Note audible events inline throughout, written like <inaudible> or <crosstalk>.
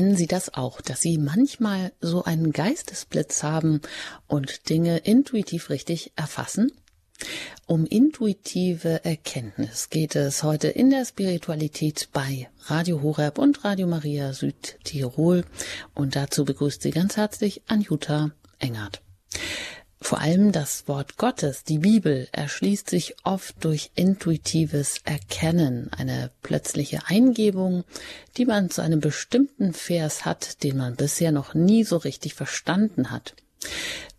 Kennen Sie das auch, dass Sie manchmal so einen Geistesblitz haben und Dinge intuitiv richtig erfassen? Um intuitive Erkenntnis geht es heute in der Spiritualität bei Radio Horeb und Radio Maria Südtirol und dazu begrüßt Sie ganz herzlich Anjuta Engert. Vor allem das Wort Gottes, die Bibel, erschließt sich oft durch intuitives Erkennen, eine plötzliche Eingebung, die man zu einem bestimmten Vers hat, den man bisher noch nie so richtig verstanden hat.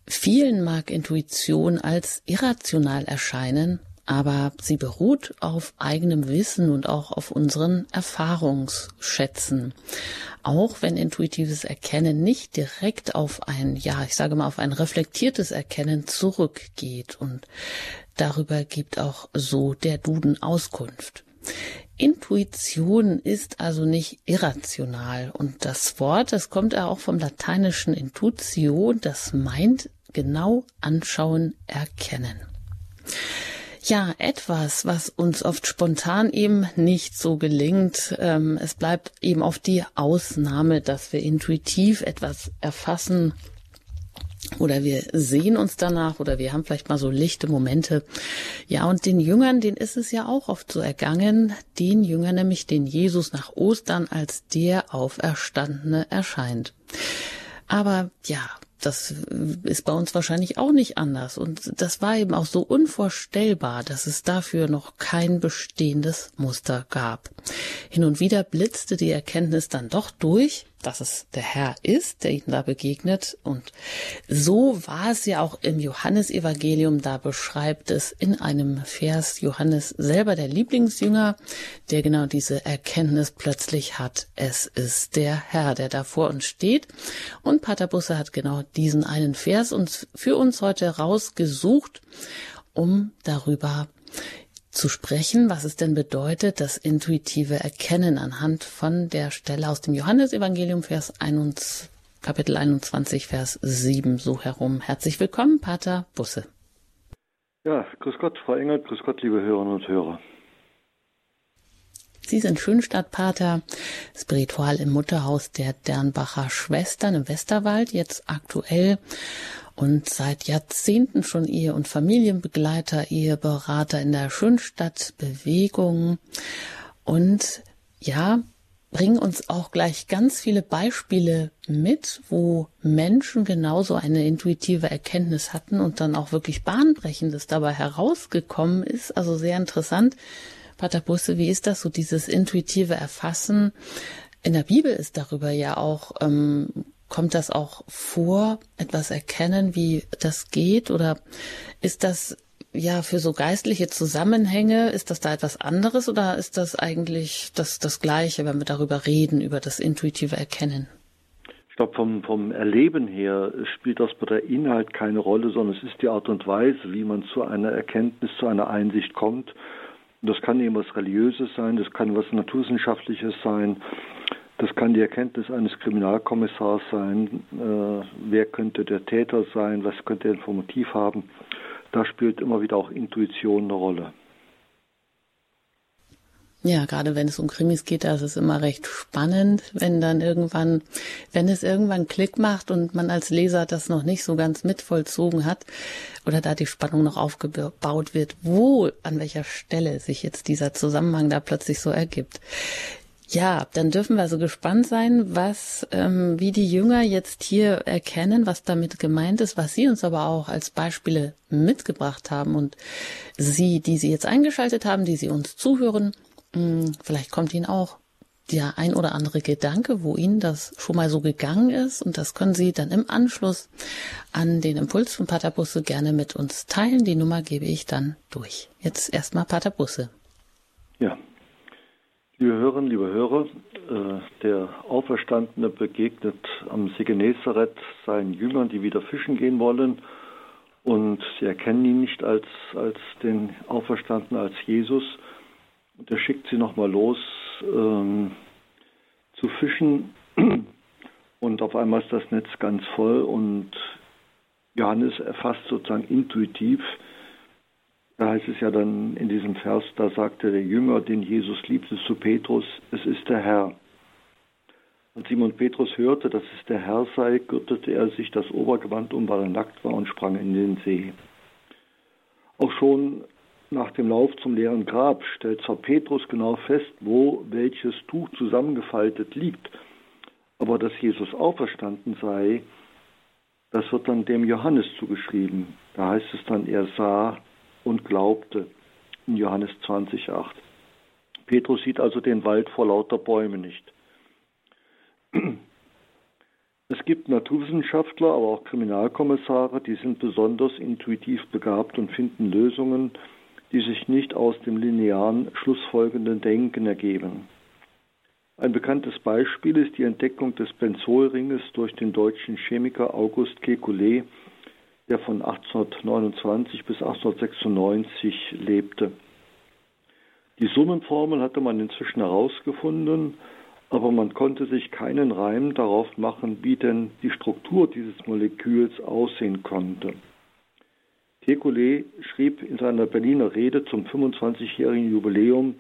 Vielen mag Intuition als irrational erscheinen, aber sie beruht auf eigenem Wissen und auch auf unseren Erfahrungsschätzen. Auch wenn intuitives Erkennen nicht direkt auf ein, ja, ich sage mal, auf ein reflektiertes Erkennen zurückgeht und darüber gibt auch so der Duden Auskunft. Intuition ist also nicht irrational und das Wort, das kommt ja auch vom lateinischen Intutio, das meint genau anschauen, erkennen. Ja, etwas, was uns oft spontan eben nicht so gelingt. Ähm, es bleibt eben auf die Ausnahme, dass wir intuitiv etwas erfassen oder wir sehen uns danach oder wir haben vielleicht mal so lichte Momente. Ja, und den Jüngern, denen ist es ja auch oft so ergangen, den Jüngern nämlich, den Jesus nach Ostern als der Auferstandene erscheint. Aber ja, das ist bei uns wahrscheinlich auch nicht anders. Und das war eben auch so unvorstellbar, dass es dafür noch kein bestehendes Muster gab. Hin und wieder blitzte die Erkenntnis dann doch durch, dass es der Herr ist, der ihnen da begegnet. Und so war es ja auch im Johannesevangelium. Da beschreibt es in einem Vers Johannes selber der Lieblingsjünger, der genau diese Erkenntnis plötzlich hat. Es ist der Herr, der da vor uns steht. Und Pater Busse hat genau diesen einen Vers uns für uns heute rausgesucht, um darüber zu sprechen, was es denn bedeutet, das intuitive Erkennen anhand von der Stelle aus dem Johannesevangelium, Vers 21, Kapitel 21, Vers 7, so herum. Herzlich willkommen, Pater Busse. Ja, grüß Gott, Frau Engert, grüß Gott, liebe Hörerinnen und Hörer. Sie sind Schönstadtpater, spiritual im Mutterhaus der Dernbacher Schwestern im Westerwald, jetzt aktuell und seit Jahrzehnten schon Ehe- und Familienbegleiter, Eheberater in der Schönstadtbewegung und ja, bringen uns auch gleich ganz viele Beispiele mit, wo Menschen genauso eine intuitive Erkenntnis hatten und dann auch wirklich Bahnbrechendes dabei herausgekommen ist. Also sehr interessant. Pater Busse, wie ist das so, dieses intuitive Erfassen? In der Bibel ist darüber ja auch ähm, Kommt das auch vor, etwas erkennen, wie das geht? Oder ist das ja für so geistliche Zusammenhänge, ist das da etwas anderes oder ist das eigentlich das, das Gleiche, wenn wir darüber reden, über das intuitive Erkennen? Ich glaube, vom, vom Erleben her spielt das bei der Inhalt keine Rolle, sondern es ist die Art und Weise, wie man zu einer Erkenntnis, zu einer Einsicht kommt. Das kann eben was Religiöses sein, das kann was Naturwissenschaftliches sein, das kann die Erkenntnis eines Kriminalkommissars sein. Äh, wer könnte der Täter sein? Was könnte er für Motiv haben? Da spielt immer wieder auch Intuition eine Rolle. Ja, gerade wenn es um Krimis geht, da ist immer recht spannend, wenn dann irgendwann, wenn es irgendwann Klick macht und man als Leser das noch nicht so ganz mitvollzogen hat oder da die Spannung noch aufgebaut wird, wo, an welcher Stelle sich jetzt dieser Zusammenhang da plötzlich so ergibt. Ja, dann dürfen wir so gespannt sein, was, ähm, wie die Jünger jetzt hier erkennen, was damit gemeint ist, was sie uns aber auch als Beispiele mitgebracht haben und sie, die sie jetzt eingeschaltet haben, die sie uns zuhören, mh, hm, vielleicht kommt ihnen auch der ein oder andere Gedanke, wo ihnen das schon mal so gegangen ist und das können sie dann im Anschluss an den Impuls von Pater Busse gerne mit uns teilen. Die Nummer gebe ich dann durch. Jetzt erstmal Pater Busse. Ja, Liebe Hörerinnen, liebe Hörer, äh, der Auferstandene begegnet am See Genezareth seinen Jüngern, die wieder fischen gehen wollen. Und sie erkennen ihn nicht als, als den Auferstandenen, als Jesus. Und er schickt sie nochmal los ähm, zu fischen. Und auf einmal ist das Netz ganz voll und Johannes erfasst sozusagen intuitiv, da heißt es ja dann in diesem Vers, da sagte der Jünger, den Jesus liebte, zu Petrus, es ist der Herr. Als Simon Petrus hörte, dass es der Herr sei, gürtete er sich das Obergewand um, weil er nackt war und sprang in den See. Auch schon nach dem Lauf zum leeren Grab stellt zwar Petrus genau fest, wo welches Tuch zusammengefaltet liegt, aber dass Jesus auferstanden sei, das wird dann dem Johannes zugeschrieben. Da heißt es dann, er sah und glaubte in Johannes 20,8. Petrus sieht also den Wald vor lauter Bäumen nicht. Es gibt Naturwissenschaftler, aber auch Kriminalkommissare, die sind besonders intuitiv begabt und finden Lösungen, die sich nicht aus dem linearen, schlussfolgenden Denken ergeben. Ein bekanntes Beispiel ist die Entdeckung des Benzolringes durch den deutschen Chemiker August Kekulé, der von 1829 bis 1896 lebte. Die Summenformel hatte man inzwischen herausgefunden, aber man konnte sich keinen Reim darauf machen, wie denn die Struktur dieses Moleküls aussehen konnte. Kekulé schrieb in seiner Berliner Rede zum 25-jährigen Jubiläum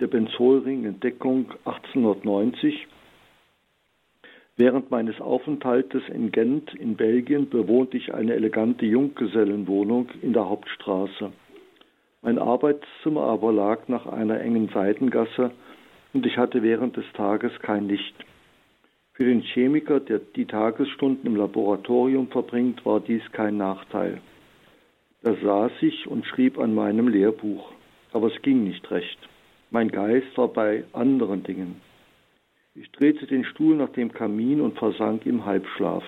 der Benzolring-Entdeckung 1890. Während meines Aufenthaltes in Gent in Belgien bewohnte ich eine elegante Junggesellenwohnung in der Hauptstraße. Mein Arbeitszimmer aber lag nach einer engen Seitengasse und ich hatte während des Tages kein Licht. Für den Chemiker, der die Tagesstunden im Laboratorium verbringt, war dies kein Nachteil. Da saß ich und schrieb an meinem Lehrbuch, aber es ging nicht recht. Mein Geist war bei anderen Dingen. Ich drehte den Stuhl nach dem Kamin und versank im Halbschlaf.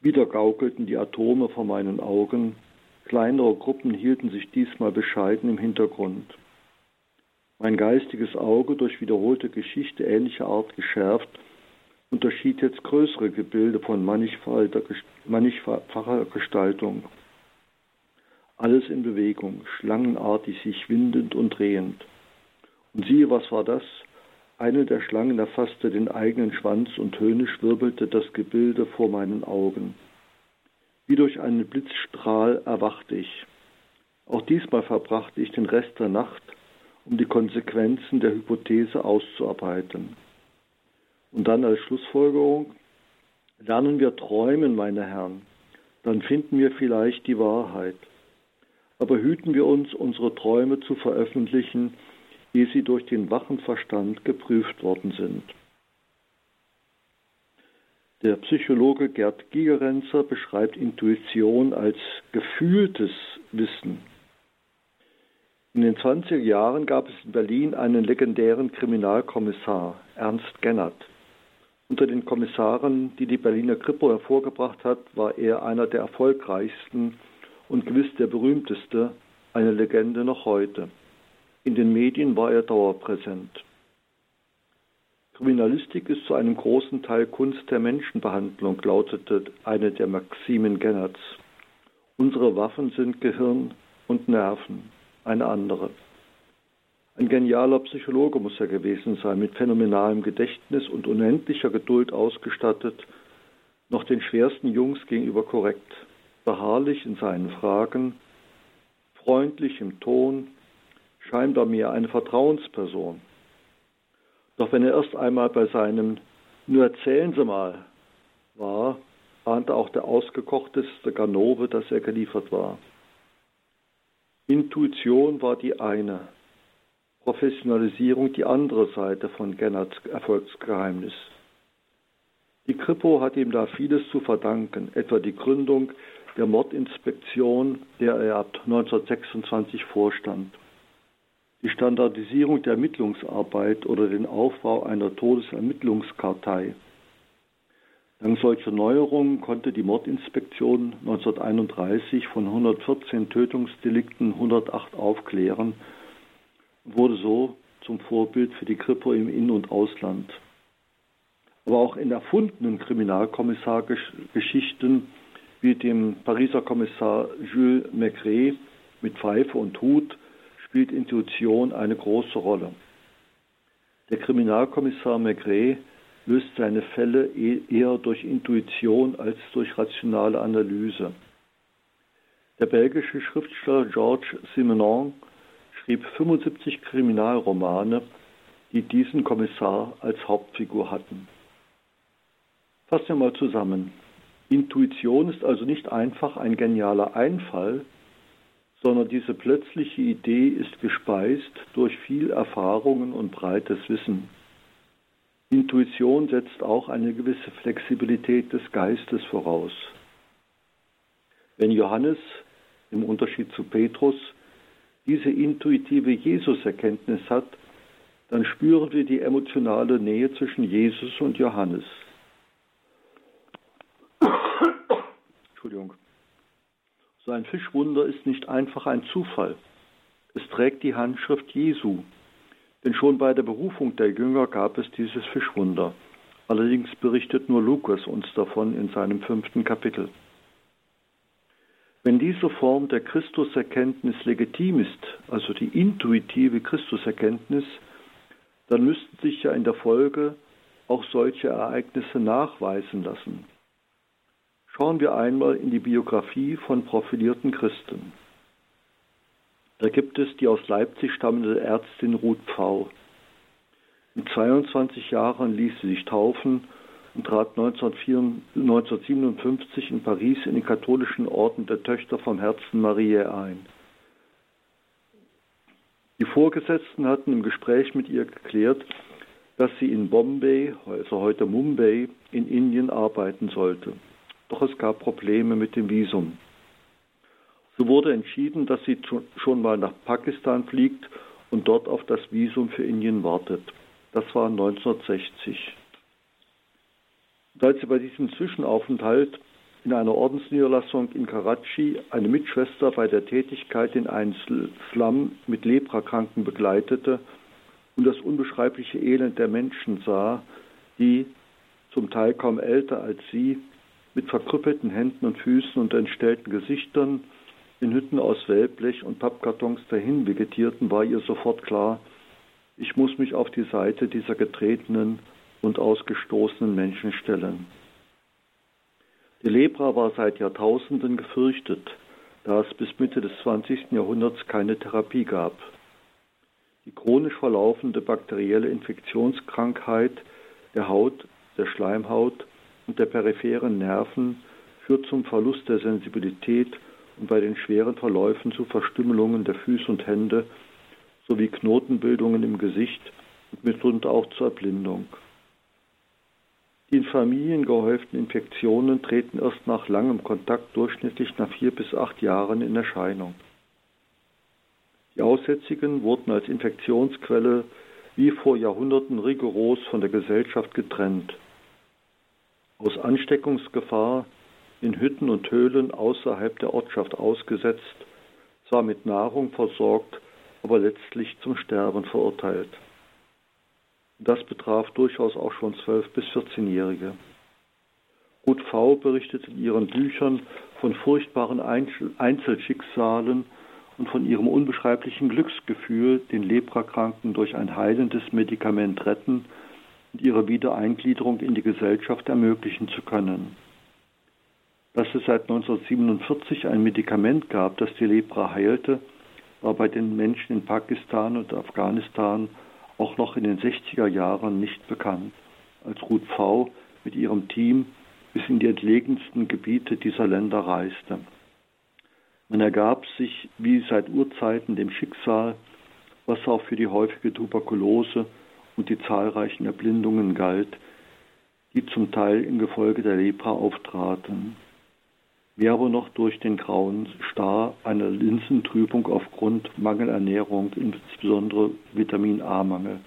Wieder gaukelten die Atome vor meinen Augen, kleinere Gruppen hielten sich diesmal bescheiden im Hintergrund. Mein geistiges Auge, durch wiederholte Geschichte ähnlicher Art geschärft, unterschied jetzt größere Gebilde von mannigfacher Gestaltung. Alles in Bewegung, schlangenartig sich windend und drehend. Und siehe, was war das? Eine der Schlangen erfasste den eigenen Schwanz und höhnisch wirbelte das Gebilde vor meinen Augen. Wie durch einen Blitzstrahl erwachte ich. Auch diesmal verbrachte ich den Rest der Nacht, um die Konsequenzen der Hypothese auszuarbeiten. Und dann als Schlussfolgerung, lernen wir träumen, meine Herren, dann finden wir vielleicht die Wahrheit aber hüten wir uns, unsere Träume zu veröffentlichen, ehe sie durch den wachen Verstand geprüft worden sind. Der Psychologe Gerd Gigerenzer beschreibt Intuition als gefühltes Wissen. In den 20er Jahren gab es in Berlin einen legendären Kriminalkommissar, Ernst Gennert. Unter den Kommissaren, die die Berliner Kripo hervorgebracht hat, war er einer der erfolgreichsten und gewiss der berühmteste, eine Legende noch heute. In den Medien war er dauerpräsent. Kriminalistik ist zu einem großen Teil Kunst der Menschenbehandlung, lautete eine der Maximen Gennerts. Unsere Waffen sind Gehirn und Nerven, eine andere. Ein genialer Psychologe muss er gewesen sein, mit phänomenalem Gedächtnis und unendlicher Geduld ausgestattet, noch den schwersten Jungs gegenüber korrekt beharrlich in seinen Fragen, freundlich im Ton, scheinbar mir eine Vertrauensperson. Doch wenn er erst einmal bei seinem Nur erzählen Sie mal war, ahnte auch der ausgekochteste Ganove, dass er geliefert war. Intuition war die eine, Professionalisierung die andere Seite von Gennerts Erfolgsgeheimnis. Die Kripo hat ihm da vieles zu verdanken, etwa die Gründung der Mordinspektion, der er ab 1926 vorstand. Die Standardisierung der Ermittlungsarbeit oder den Aufbau einer Todesermittlungskartei. Dank solcher Neuerungen konnte die Mordinspektion 1931 von 114 Tötungsdelikten 108 aufklären und wurde so zum Vorbild für die Kripo im In- und Ausland. Aber auch in erfundenen Kriminalkommissargeschichten wie dem Pariser Kommissar Jules Maigret mit Pfeife und Hut spielt Intuition eine große Rolle. Der Kriminalkommissar Maigret löst seine Fälle e-, eher durch Intuition als durch rationale Analyse. Der belgische Schriftsteller Georges Simenon schrieb 75 Kriminalromane, die diesen Kommissar als Hauptfigur hatten. Fassen wir mal zusammen. Intuition ist also nicht einfach ein genialer Einfall, sondern diese plötzliche Idee ist gespeist durch viel Erfahrungen und breites Wissen. Intuition setzt auch eine gewisse Flexibilität des Geistes voraus. Wenn Johannes im Unterschied zu Petrus diese intuitive Jesuserkenntnis hat, dann spüren wir die emotionale Nähe zwischen Jesus und Johannes. So ein Fischwunder ist nicht einfach ein Zufall. Es trägt die Handschrift Jesu. Denn schon bei der Berufung der Jünger gab es dieses Fischwunder. Allerdings berichtet nur Lukas uns davon in seinem fünften Kapitel. Wenn diese Form der Christuserkenntnis legitim ist, also die intuitive Christuserkenntnis, dann müssten sich ja in der Folge auch solche Ereignisse nachweisen lassen. Schauen wir einmal in die Biografie von profilierten Christen. Da gibt es die aus Leipzig stammende Ärztin Ruth Pfau. Mit 22 Jahren ließ sie sich taufen und trat 1957 in Paris in den katholischen Orden der Töchter vom Herzen Mariä ein. Die Vorgesetzten hatten im Gespräch mit ihr geklärt, dass sie in Bombay, also heute Mumbai, in Indien arbeiten sollte. Doch es gab Probleme mit dem Visum. So wurde entschieden, dass sie schon mal nach Pakistan fliegt und dort auf das Visum für Indien wartet. Das war 1960. Und als sie bei diesem Zwischenaufenthalt in einer Ordensniederlassung in Karachi eine Mitschwester bei der Tätigkeit in einem Slum mit Leprakranken begleitete und das unbeschreibliche Elend der Menschen sah, die, zum Teil kaum älter als sie, mit verkrüppelten Händen und Füßen und entstellten Gesichtern in Hütten aus Wellblech und Pappkartons dahin vegetierten, war ihr sofort klar, ich muss mich auf die Seite dieser getretenen und ausgestoßenen Menschen stellen. Die Lepra war seit Jahrtausenden gefürchtet, da es bis Mitte des 20. Jahrhunderts keine Therapie gab. Die chronisch verlaufende bakterielle Infektionskrankheit der Haut, der Schleimhaut der peripheren Nerven führt zum Verlust der Sensibilität und bei den schweren Verläufen zu Verstümmelungen der Füße und Hände sowie Knotenbildungen im Gesicht und mitunter auch zur Erblindung. Die in Familien gehäuften Infektionen treten erst nach langem Kontakt durchschnittlich nach vier bis acht Jahren in Erscheinung. Die Aussätzigen wurden als Infektionsquelle wie vor Jahrhunderten rigoros von der Gesellschaft getrennt. Aus Ansteckungsgefahr in Hütten und Höhlen außerhalb der Ortschaft ausgesetzt, zwar mit Nahrung versorgt, aber letztlich zum Sterben verurteilt. Das betraf durchaus auch schon 12- bis 14-Jährige. Ruth V. berichtet in ihren Büchern von furchtbaren Einzelschicksalen und von ihrem unbeschreiblichen Glücksgefühl, den Leprakranken durch ein heilendes Medikament retten und ihre Wiedereingliederung in die Gesellschaft ermöglichen zu können. Dass es seit 1947 ein Medikament gab, das die Lepra heilte, war bei den Menschen in Pakistan und Afghanistan auch noch in den 60er Jahren nicht bekannt, als Ruth V. mit ihrem Team bis in die entlegensten Gebiete dieser Länder reiste. Man ergab sich wie seit Urzeiten dem Schicksal, was auch für die häufige Tuberkulose und die zahlreichen Erblindungen galt, die zum Teil im Gefolge der Lepra auftraten. Wie aber noch durch den grauen Star einer Linsentrübung aufgrund Mangelernährung, insbesondere Vitamin A-Mangel,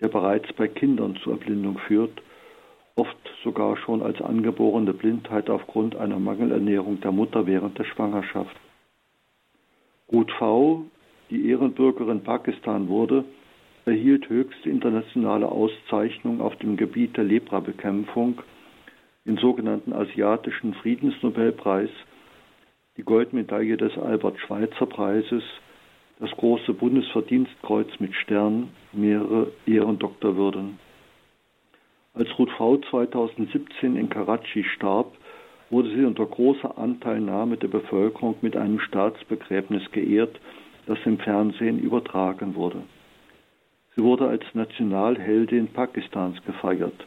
der bereits bei Kindern zur Erblindung führt, oft sogar schon als angeborene Blindheit aufgrund einer Mangelernährung der Mutter während der Schwangerschaft. Ruth V., die Ehrenbürgerin Pakistan wurde, erhielt höchste internationale Auszeichnung auf dem Gebiet der Leprabekämpfung den sogenannten Asiatischen Friedensnobelpreis, die Goldmedaille des Albert-Schweitzer-Preises, das große Bundesverdienstkreuz mit Stern, mehrere Ehrendoktorwürden. Als Ruth V. 2017 in Karachi starb, wurde sie unter großer Anteilnahme der Bevölkerung mit einem Staatsbegräbnis geehrt, das im Fernsehen übertragen wurde. Sie wurde als Nationalheldin Pakistans gefeiert.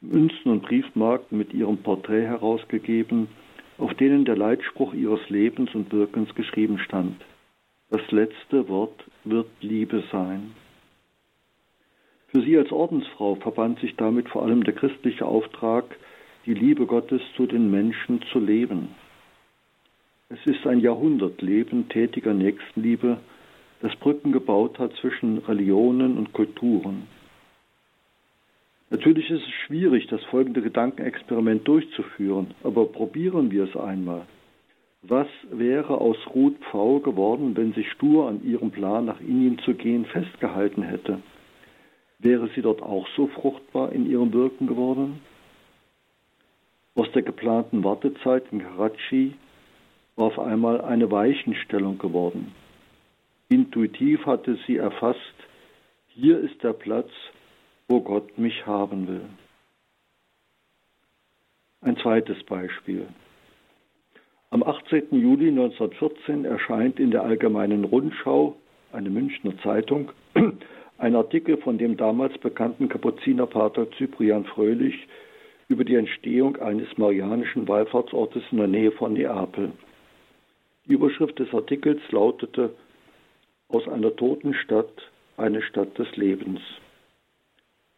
Münzen und Briefmarken mit ihrem Porträt herausgegeben, auf denen der Leitspruch ihres Lebens und Wirkens geschrieben stand. Das letzte Wort wird Liebe sein. Für sie als Ordensfrau verband sich damit vor allem der christliche Auftrag, die Liebe Gottes zu den Menschen zu leben. Es ist ein Jahrhundertleben tätiger Nächstenliebe, das Brücken gebaut hat zwischen Religionen und Kulturen. Natürlich ist es schwierig, das folgende Gedankenexperiment durchzuführen, aber probieren wir es einmal. Was wäre aus Ruth Pfau geworden, wenn sie stur an ihrem Plan, nach Indien zu gehen, festgehalten hätte? Wäre sie dort auch so fruchtbar in ihrem Wirken geworden? Aus der geplanten Wartezeit in Karachi war auf einmal eine Weichenstellung geworden. Intuitiv hatte sie erfasst, hier ist der Platz, wo Gott mich haben will. Ein zweites Beispiel. Am 18. Juli 1914 erscheint in der Allgemeinen Rundschau, eine Münchner Zeitung, <clears throat> ein Artikel von dem damals bekannten Kapuzinerpater Cyprian Fröhlich über die Entstehung eines marianischen Wallfahrtsortes in der Nähe von Neapel. Die Überschrift des Artikels lautete Aus einer toten Stadt eine Stadt des Lebens.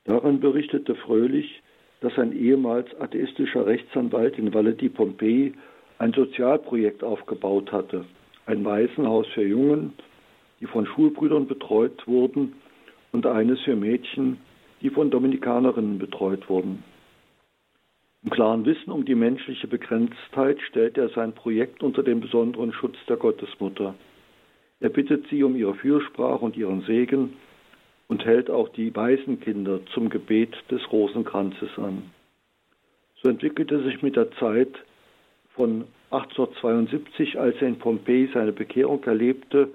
Darin berichtete Fröhlich, dass ein ehemals atheistischer Rechtsanwalt in Valle di Pompeii ein Sozialprojekt aufgebaut hatte, ein Waisenhaus für Jungen, die von Schulbrüdern betreut wurden, und eines für Mädchen, die von Dominikanerinnen betreut wurden. Im klaren Wissen um die menschliche Begrenztheit stellt er sein Projekt unter den besonderen Schutz der Gottesmutter. Er bittet sie um ihre Fürsprache und ihren Segen und hält auch die Waisenkinder zum Gebet des Rosenkranzes an. So entwickelte sich mit der Zeit von 1872, als er in Pompeji seine Bekehrung erlebte,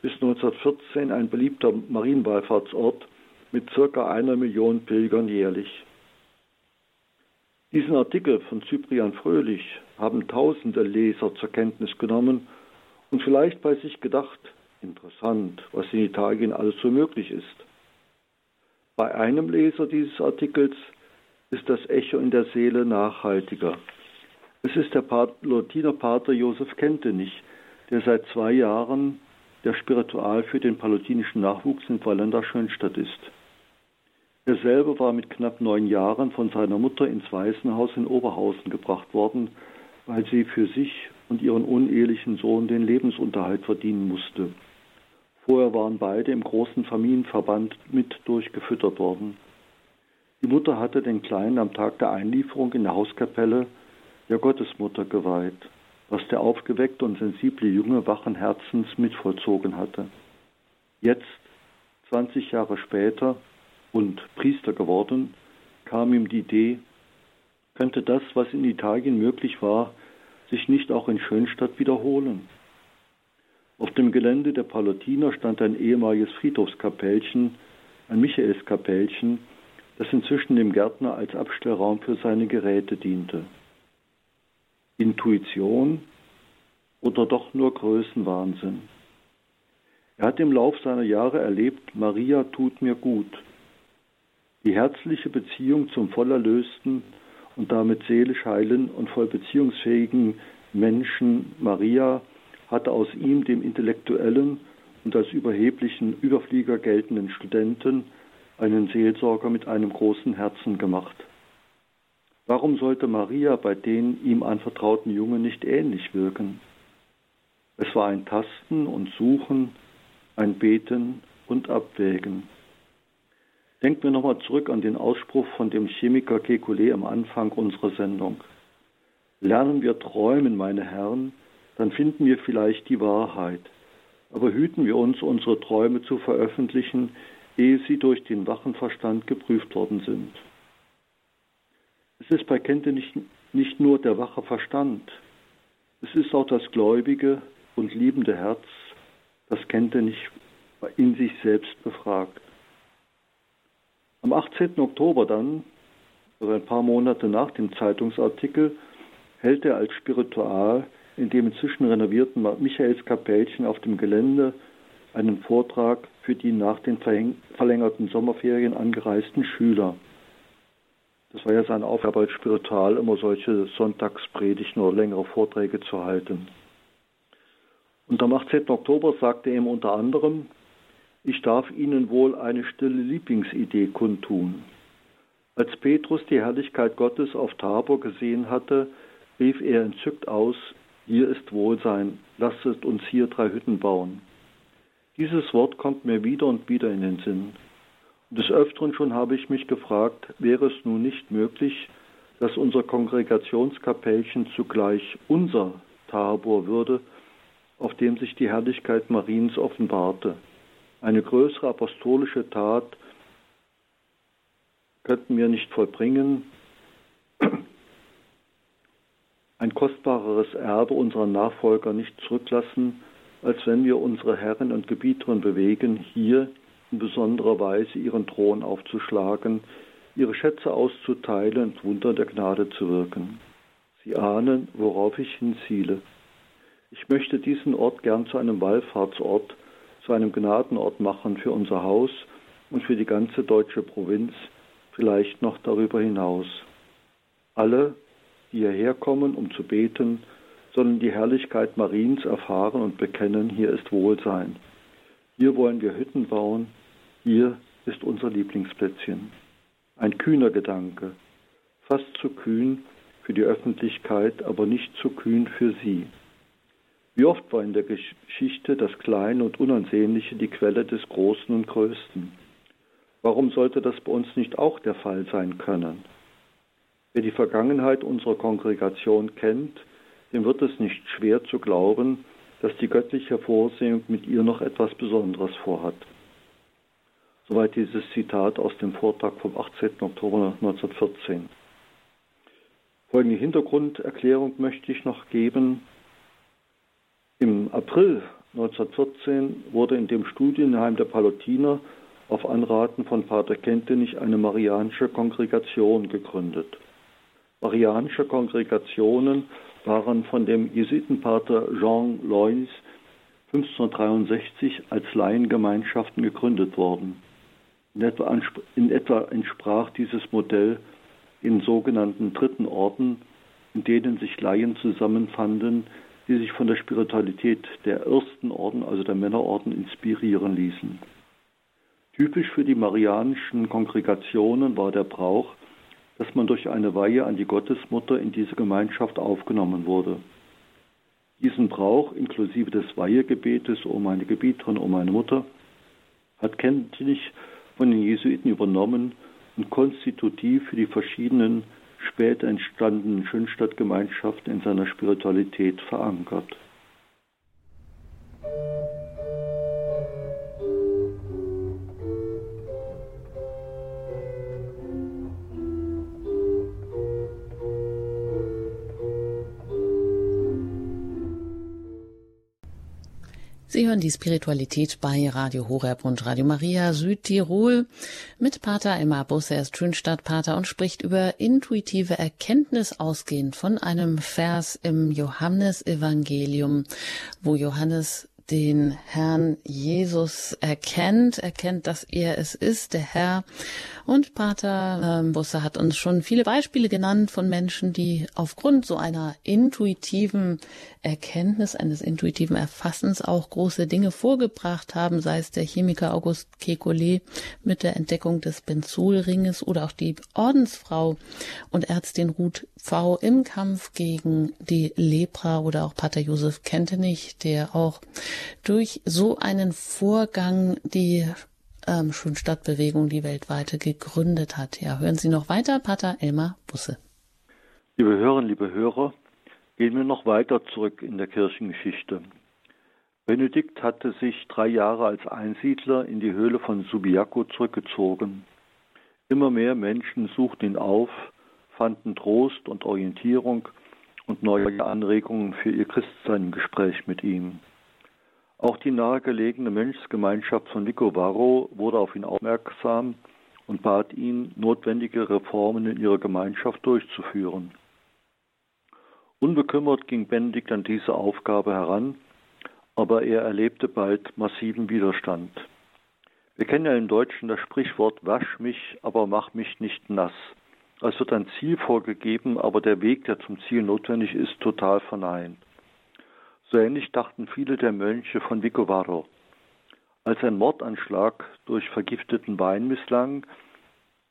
bis 1914 ein beliebter Marienwallfahrtsort mit circa einer Million Pilgern jährlich. Diesen Artikel von Cyprian Fröhlich haben tausende Leser zur Kenntnis genommen und vielleicht bei sich gedacht, interessant, was in Italien alles so möglich ist. Bei einem Leser dieses Artikels ist das Echo in der Seele nachhaltiger. Es ist der Palutinerpater Josef Kentenich, der seit zwei Jahren der Spiritual für den palutinischen Nachwuchs in Vallenda Schönstadt ist. Er selber war mit knapp neun Jahren von seiner Mutter ins Waisenhaus in Oberhausen gebracht worden, weil sie für sich und ihren unehelichen Sohn den Lebensunterhalt verdienen musste. Vorher waren beide im großen Familienverband mit durchgefüttert worden. Die Mutter hatte den Kleinen am Tag der Einlieferung in der Hauskapelle der Gottesmutter geweiht, was der aufgeweckte und sensible Junge wachen Herzens mitvollzogen hatte. Jetzt, 20 Jahre später und Priester geworden, kam ihm die Idee, könnte das, was in Italien möglich war, sich nicht auch in Schönstadt wiederholen. Auf dem Gelände der Palutiner stand ein ehemaliges Friedhofskapellchen, ein Michaelskapellchen, das inzwischen dem Gärtner als Abstellraum für seine Geräte diente. Intuition oder doch nur Größenwahnsinn? Er hat im Lauf seiner Jahre erlebt, Maria tut mir gut. Die herzliche Beziehung zum vollerlösten und damit seelisch heilen und voll beziehungsfähigen Menschen Maria hatte aus ihm, dem intellektuellen und als überheblichen Überflieger geltenden Studenten, einen Seelsorger mit einem großen Herzen gemacht. Warum sollte Maria bei den ihm anvertrauten Jungen nicht ähnlich wirken? Es war ein Tasten und Suchen, ein Beten und Abwägen. Denken wir nochmal zurück an den Ausspruch von dem Chemiker Kekulé am Anfang unserer Sendung. Lernen wir träumen, meine Herren, dann finden wir vielleicht die Wahrheit. Aber hüten wir uns, unsere Träume zu veröffentlichen, ehe sie durch den wachen Verstand geprüft worden sind. Es ist bei Kente nicht, nicht nur der wache Verstand, es ist auch das gläubige und liebende Herz, das Kente nicht in sich selbst befragt. Am 18. Oktober dann, also ein paar Monate nach dem Zeitungsartikel, hält er als Spiritual in dem inzwischen renovierten Michaelskapellchen auf dem Gelände einen Vortrag für die nach den verlängerten Sommerferien angereisten Schüler. Das war ja seine Aufgabe als Spiritual, immer solche Sonntagspredigten oder längere Vorträge zu halten. Und am 18. Oktober sagte er ihm unter anderem, ich darf Ihnen wohl eine stille Lieblingsidee kundtun. Als Petrus die Herrlichkeit Gottes auf Tabor gesehen hatte, rief er entzückt aus, hier ist Wohlsein, lasset uns hier drei Hütten bauen. Dieses Wort kommt mir wieder und wieder in den Sinn. Und des Öfteren schon habe ich mich gefragt, wäre es nun nicht möglich, dass unser Kongregationskapellchen zugleich unser Tabor würde, auf dem sich die Herrlichkeit Mariens offenbarte. Eine größere apostolische Tat könnten wir nicht vollbringen, ein kostbareres Erbe unserer Nachfolger nicht zurücklassen, als wenn wir unsere Herren und Gebieterin bewegen, hier in besonderer Weise ihren Thron aufzuschlagen, ihre Schätze auszuteilen und Wunder der Gnade zu wirken. Sie ahnen, worauf ich hinziele. Ich möchte diesen Ort gern zu einem Wallfahrtsort, zu einem Gnadenort machen für unser Haus und für die ganze deutsche Provinz, vielleicht noch darüber hinaus. Alle, die hierher kommen, um zu beten, sollen die Herrlichkeit Mariens erfahren und bekennen, hier ist Wohlsein. Hier wollen wir Hütten bauen, hier ist unser Lieblingsplätzchen. Ein kühner Gedanke, fast zu kühn für die Öffentlichkeit, aber nicht zu kühn für sie. Wie oft war in der Geschichte das Kleine und Unansehnliche die Quelle des Großen und Größten? Warum sollte das bei uns nicht auch der Fall sein können? Wer die Vergangenheit unserer Kongregation kennt, dem wird es nicht schwer zu glauben, dass die göttliche Vorsehung mit ihr noch etwas Besonderes vorhat. Soweit dieses Zitat aus dem Vortrag vom 18. Oktober 1914. Folgende Hintergrunderklärung möchte ich noch geben. Im April 1914 wurde in dem Studienheim der Palutiner auf Anraten von Pater Kentenich eine marianische Kongregation gegründet. Marianische Kongregationen waren von dem Jesuitenpater Jean Lois 1563 als Laiengemeinschaften gegründet worden. In etwa, in etwa entsprach dieses Modell in sogenannten dritten Orden, in denen sich Laien zusammenfanden, die sich von der Spiritualität der ersten Orden, also der Männerorden, inspirieren ließen. Typisch für die marianischen Kongregationen war der Brauch, dass man durch eine Weihe an die Gottesmutter in diese Gemeinschaft aufgenommen wurde. Diesen Brauch, inklusive des Weihegebetes, O meine Gebieterin, O meine Mutter, hat Kenntnis von den Jesuiten übernommen und konstitutiv für die verschiedenen später entstandenen Schönstadtgemeinschaften in seiner Spiritualität verankert. Sie hören die Spiritualität bei Radio Horeb und Radio Maria Südtirol mit Pater Emma Busse. Er ist Schönstadtpater und spricht über intuitive Erkenntnis ausgehend von einem Vers im Johannesevangelium, wo Johannes den Herrn Jesus erkennt, erkennt, dass er es ist, der Herr. Und Pater ähm, Busse hat uns schon viele Beispiele genannt von Menschen, die aufgrund so einer intuitiven Erkenntnis, eines intuitiven Erfassens auch große Dinge vorgebracht haben, sei es der Chemiker August Kekulé mit der Entdeckung des Benzolringes oder auch die Ordensfrau und Ärztin Ruth V. im Kampf gegen die Lepra oder auch Pater Josef Kentenich, der auch durch so einen Vorgang die ähm, Schönstadtbewegung, die weltweite, gegründet hat. Ja, hören Sie noch weiter, Pater Elmar Busse. Liebe Hörerinnen, liebe Hörer, gehen wir noch weiter zurück in der Kirchengeschichte. Benedikt hatte sich drei Jahre als Einsiedler in die Höhle von Subiaco zurückgezogen. Immer mehr Menschen suchten ihn auf, fanden Trost und Orientierung und neue Anregungen für ihr Christsein im Gespräch mit ihm. Auch die nahegelegene Mönchsgemeinschaft von Vicovaro wurde auf ihn aufmerksam und bat ihn, notwendige Reformen in ihrer Gemeinschaft durchzuführen. Unbekümmert ging Benedikt an diese Aufgabe heran, aber er erlebte bald massiven Widerstand. Wir kennen ja im Deutschen das Sprichwort wasch mich, aber mach mich nicht nass. Es wird ein Ziel vorgegeben, aber der Weg, der zum Ziel notwendig ist, total verneint. So ähnlich dachten viele der Mönche von Vicovaro. Als ein Mordanschlag durch vergifteten Wein misslang,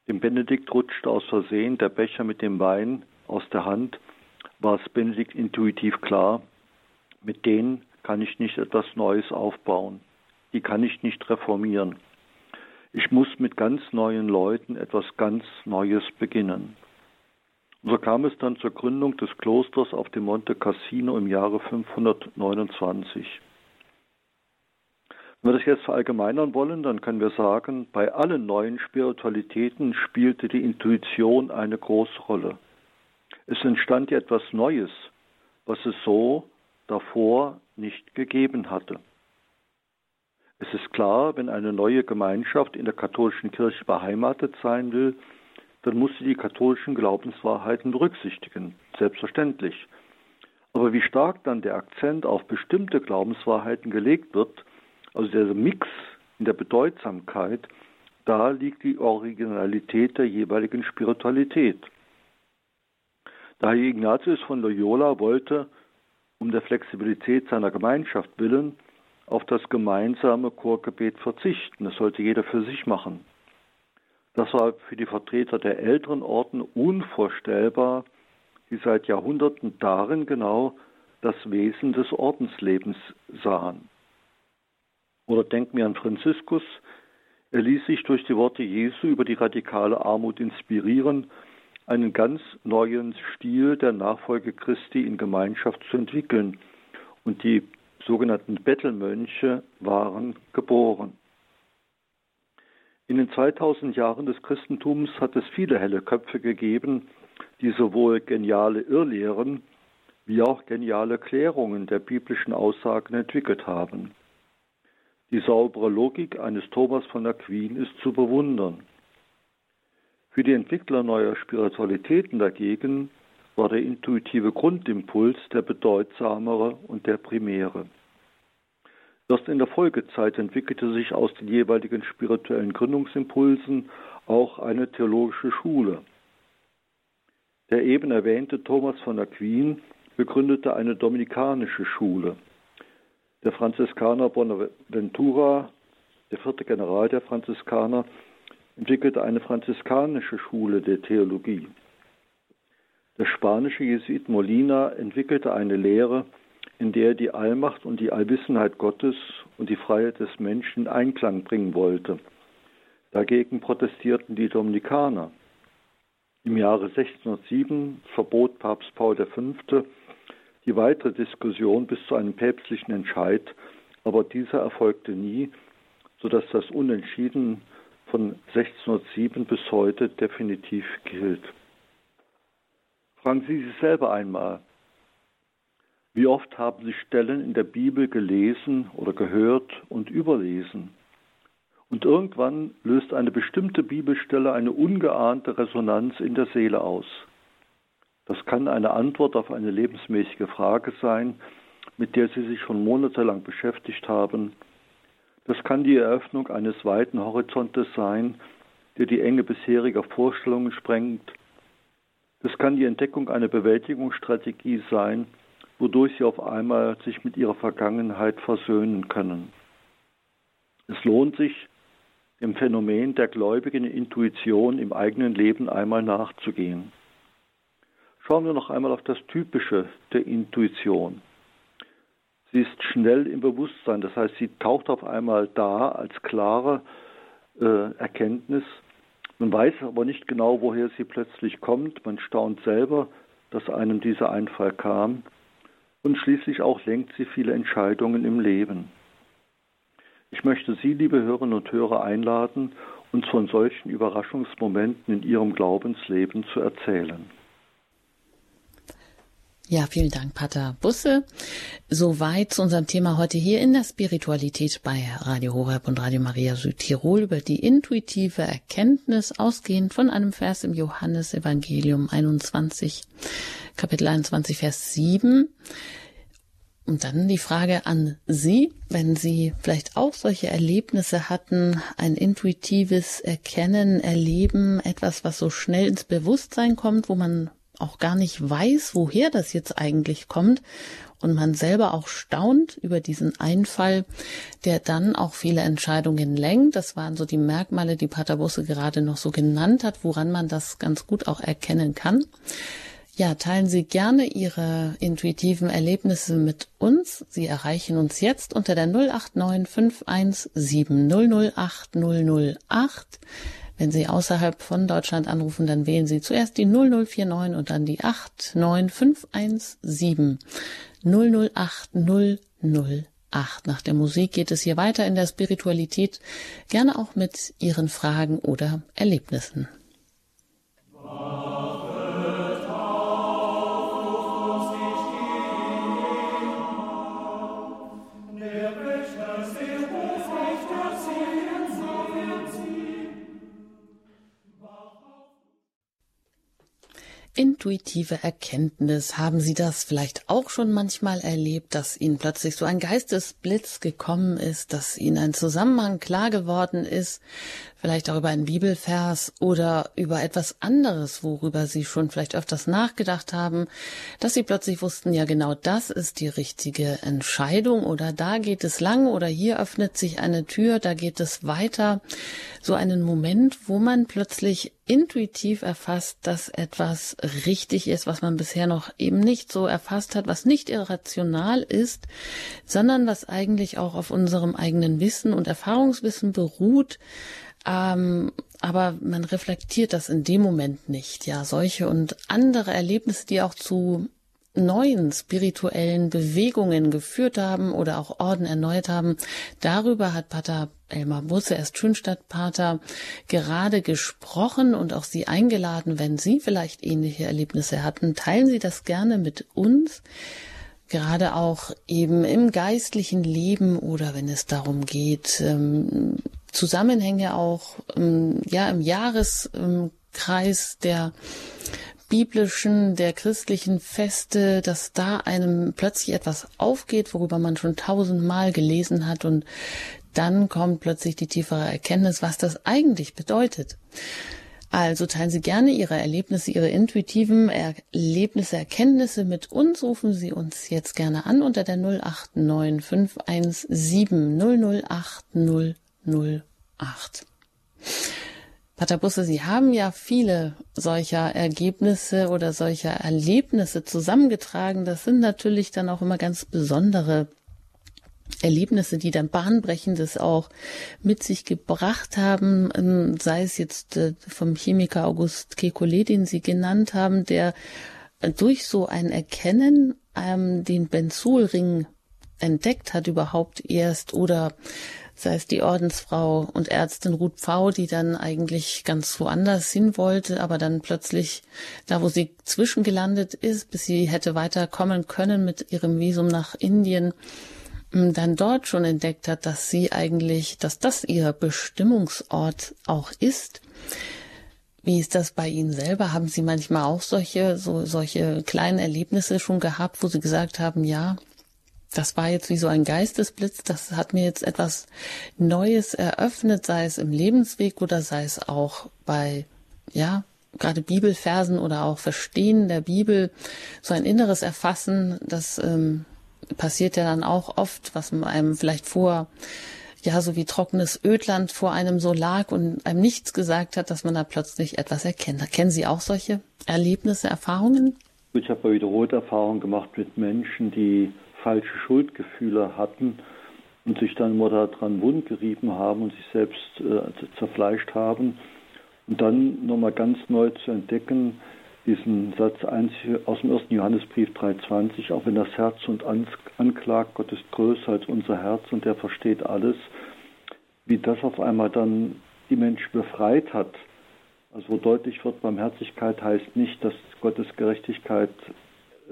dem Benedikt rutschte aus Versehen der Becher mit dem Wein aus der Hand, war Benedikt intuitiv klar, mit denen kann ich nicht etwas Neues aufbauen, die kann ich nicht reformieren. Ich muss mit ganz neuen Leuten etwas ganz Neues beginnen. Und so kam es dann zur Gründung des Klosters auf dem Monte Cassino im Jahre 529. Wenn wir das jetzt verallgemeinern wollen, dann können wir sagen, bei allen neuen Spiritualitäten spielte die Intuition eine große Rolle. Es entstand ja etwas Neues, was es so davor nicht gegeben hatte. Es ist klar, wenn eine neue Gemeinschaft in der katholischen Kirche beheimatet sein will, dann muss sie die katholischen Glaubenswahrheiten berücksichtigen, selbstverständlich. Aber wie stark dann der Akzent auf bestimmte Glaubenswahrheiten gelegt wird, also der Mix in der Bedeutsamkeit, da liegt die Originalität der jeweiligen Spiritualität. Daher Ignatius von Loyola wollte, um der Flexibilität seiner Gemeinschaft willen, auf das gemeinsame Chorgebet verzichten. Das sollte jeder für sich machen. Das war für die Vertreter der älteren Orden unvorstellbar, die seit Jahrhunderten darin genau das Wesen des Ordenslebens sahen. Oder denken wir an Franziskus. Er ließ sich durch die Worte Jesu über die radikale Armut inspirieren, einen ganz neuen Stil der Nachfolge Christi in Gemeinschaft zu entwickeln und die sogenannten Bettelmönche waren geboren. In den 2000 Jahren des Christentums hat es viele helle Köpfe gegeben, die sowohl geniale Irrlehren wie auch geniale Klärungen der biblischen Aussagen entwickelt haben. Die saubere Logik eines Thomas von Aquin ist zu bewundern. Für die Entwickler neuer Spiritualitäten dagegen war der intuitive Grundimpuls der bedeutsamere und der primäre. Erst in der Folgezeit entwickelte sich aus den jeweiligen spirituellen Gründungsimpulsen auch eine theologische Schule. Der eben erwähnte Thomas von Aquin begründete eine dominikanische Schule. Der Franziskaner Bonaventura, der vierte General der Franziskaner, entwickelte eine franziskanische Schule der Theologie. Der spanische Jesuit Molina entwickelte eine Lehre, in der er die Allmacht und die Allwissenheit Gottes und die Freiheit des Menschen in Einklang bringen wollte. Dagegen protestierten die Dominikaner. Im Jahre 1607 verbot Papst Paul V. die weitere Diskussion bis zu einem päpstlichen Entscheid, aber dieser erfolgte nie, sodass das Unentschieden von 1607 bis heute definitiv gilt. Fragen Sie sich selber einmal, wie oft haben Sie Stellen in der Bibel gelesen oder gehört und überlesen? Und irgendwann löst eine bestimmte Bibelstelle eine ungeahnte Resonanz in der Seele aus. Das kann eine Antwort auf eine lebensmäßige Frage sein, mit der Sie sich schon monatelang beschäftigt haben. Das kann die Eröffnung eines weiten Horizontes sein, der die Enge bisheriger Vorstellungen sprengt es kann die Entdeckung einer Bewältigungsstrategie sein, wodurch sie auf einmal sich mit ihrer Vergangenheit versöhnen können. Es lohnt sich, dem Phänomen der gläubigen Intuition im eigenen Leben einmal nachzugehen. Schauen wir noch einmal auf das Typische der Intuition. Sie ist schnell im Bewusstsein, das heißt, sie taucht auf einmal da als klare äh, Erkenntnis man weiß aber nicht genau, woher sie plötzlich kommt. Man staunt selber, dass einem dieser Einfall kam. Und schließlich auch lenkt sie viele Entscheidungen im Leben. Ich möchte Sie, liebe Hörerinnen und Hörer, einladen, uns von solchen Überraschungsmomenten in Ihrem Glaubensleben zu erzählen. Ja, vielen Dank, Pater Busse. Soweit zu unserem Thema heute hier in der Spiritualität bei Radio Horeb und Radio Maria Südtirol über die intuitive Erkenntnis ausgehend von einem Vers im Johannesevangelium 21, Kapitel 21, Vers 7. Und dann die Frage an Sie, wenn Sie vielleicht auch solche Erlebnisse hatten, ein intuitives Erkennen, Erleben, etwas, was so schnell ins Bewusstsein kommt, wo man auch gar nicht weiß, woher das jetzt eigentlich kommt und man selber auch staunt über diesen Einfall, der dann auch viele Entscheidungen lenkt. Das waren so die Merkmale, die Pater Busse gerade noch so genannt hat, woran man das ganz gut auch erkennen kann. Ja, teilen Sie gerne Ihre intuitiven Erlebnisse mit uns. Sie erreichen uns jetzt unter der 089 517 008 008. Wenn Sie außerhalb von Deutschland anrufen, dann wählen Sie zuerst die 0049 und dann die 89517 008 008. Nach der Musik geht es hier weiter in der Spiritualität, gerne auch mit Ihren Fragen oder Erlebnissen. Intuitive Erkenntnis. Haben Sie das vielleicht auch schon manchmal erlebt, dass Ihnen plötzlich so ein Geistesblitz gekommen ist, dass Ihnen ein Zusammenhang klar geworden ist, vielleicht auch über einen Bibelvers oder über etwas anderes, worüber Sie schon vielleicht öfters nachgedacht haben, dass Sie plötzlich wussten, ja genau das ist die richtige Entscheidung oder da geht es lang oder hier öffnet sich eine Tür, da geht es weiter. So einen Moment, wo man plötzlich intuitiv erfasst, dass etwas richtig ist, was man bisher noch eben nicht so erfasst hat, was nicht irrational ist, sondern was eigentlich auch auf unserem eigenen Wissen und Erfahrungswissen beruht, ähm, aber man reflektiert das in dem Moment nicht. Ja, solche und andere Erlebnisse, die auch zu neuen spirituellen Bewegungen geführt haben oder auch Orden erneuert haben. Darüber hat Pater Elmar Busse, er ist Schönstadtpater, gerade gesprochen und auch Sie eingeladen, wenn Sie vielleicht ähnliche Erlebnisse hatten, teilen Sie das gerne mit uns gerade auch eben im geistlichen Leben oder wenn es darum geht, ähm, Zusammenhänge auch ähm, ja im Jahreskreis der biblischen, der christlichen Feste, dass da einem plötzlich etwas aufgeht, worüber man schon tausendmal gelesen hat und dann kommt plötzlich die tiefere Erkenntnis, was das eigentlich bedeutet. Also teilen Sie gerne Ihre Erlebnisse, Ihre intuitiven Erlebnisse, Erkenntnisse mit uns. Rufen Sie uns jetzt gerne an unter der 089 517 008 008. Pater Busse, Sie haben ja viele solcher Ergebnisse oder solcher Erlebnisse zusammengetragen. Das sind natürlich dann auch immer ganz besondere Erlebnisse, die dann Bahnbrechendes auch mit sich gebracht haben, ähm, sei es jetzt äh, vom Chemiker August Kekulé, den Sie genannt haben, der äh, durch so ein Erkennen ähm, den Benzolring entdeckt hat überhaupt erst oder sei es die Ordensfrau und Ärztin Ruth Pfau, die dann eigentlich ganz woanders hin wollte, aber dann plötzlich da, wo sie zwischengelandet ist, bis sie hätte weiterkommen können mit ihrem Visum nach Indien, dann dort schon entdeckt hat, dass sie eigentlich, dass das ihr Bestimmungsort auch ist. Wie ist das bei Ihnen selber? Haben Sie manchmal auch solche, so, solche kleinen Erlebnisse schon gehabt, wo Sie gesagt haben, ja, das war jetzt wie so ein Geistesblitz, das hat mir jetzt etwas Neues eröffnet, sei es im Lebensweg oder sei es auch bei, ja, gerade Bibelversen oder auch Verstehen der Bibel, so ein inneres Erfassen, das ähm, passiert ja dann auch oft, was einem vielleicht vor, ja, so wie trockenes Ödland vor einem so lag und einem nichts gesagt hat, dass man da plötzlich etwas erkennt. Kennen Sie auch solche Erlebnisse, Erfahrungen? Ich habe wiederholt Erfahrungen gemacht mit Menschen, die falsche Schuldgefühle hatten und sich dann immer daran wundgerieben haben und sich selbst äh, zerfleischt haben. Und dann nochmal ganz neu zu entdecken, diesen Satz 1 aus dem 1. Johannesbrief 3,20, auch wenn das Herz uns anklagt, Gott ist größer als unser Herz und er versteht alles, wie das auf einmal dann die Menschen befreit hat. Also wo deutlich wird, Barmherzigkeit heißt nicht, dass Gottes Gerechtigkeit